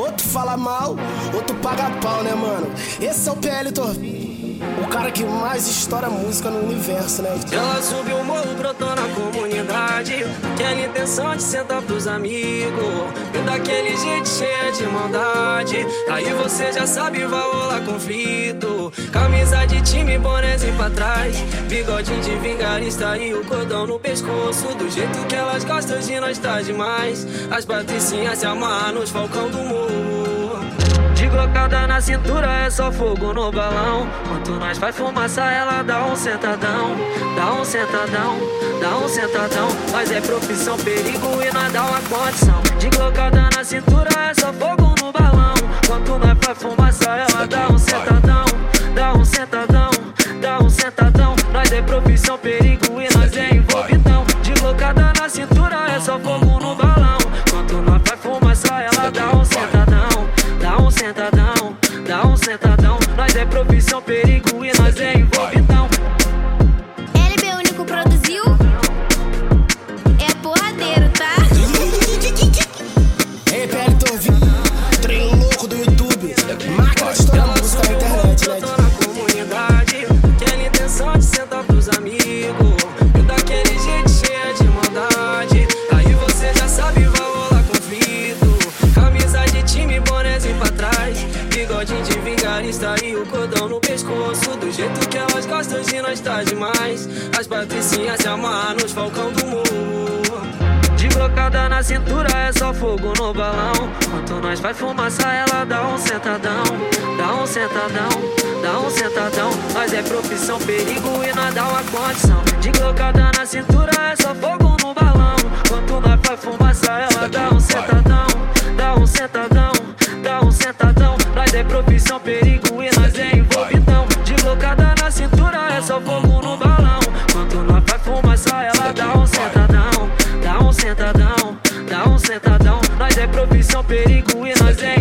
outro fala mal, outro paga pau, né, mano? Esse é o PL Torvinho. O cara que mais estoura música no universo, né? Ela subiu o morro, brotou na comunidade. Aquela intenção de sentar pros amigos. E daquele jeito cheia de maldade. Aí você já sabe, vai rolar conflito. Camisa de time, bonézinho pra trás. Bigodinho de vingarista e o cordão no pescoço. Do jeito que elas gostam de nós tá demais. As patricinhas se amarram nos falcão do morro. De glocada na cintura é só fogo no balão. Quanto nós faz fumaça, ela dá um sentadão. Dá um sentadão, dá um sentadão. Nós é profissão, perigo e nós dá uma condição. De glocada na cintura é só fogo no balão. Quanto nós faz fumaça, ela dá um sentadão. Dá um sentadão, dá um sentadão. Nós é profissão, perigo e nós é envolvidão. De glocada na cintura é só fogo no balão. Quanto nós faz fumaça, ela dá um profissão, perigo e nós é envolvidão. LB Único produziu. É porradeiro, tá? Ei, PL Torvinho, trem louco do YouTube. Máquina de estourar música na internet, né? Na comunidade, aquela intenção de sentar pros amigos. E daquele jeito cheia de maldade. Aí você já sabe, vai rolar conflito. Camisa de time, bonézinho pra trás. Bigodinho de vingarista e o cordão no pescoço. Do jeito que elas gostam de nós tá demais. As patricinhas se amarram nos falcão do morro. De glocada na cintura é só fogo no balão. Quanto nós faz fumaça, ela dá um sentadão. Dá um sentadão, dá um sentadão. Nós é profissão, perigo e nós dá uma condição. De glocada na cintura perigo e nós é envolvidão. De glocada na cintura é só fogo no balão. Quanto nós faz fumaça, ela dá um sentadão. Dá um sentadão, dá um sentadão. Nós é profissão, perigo e nós é.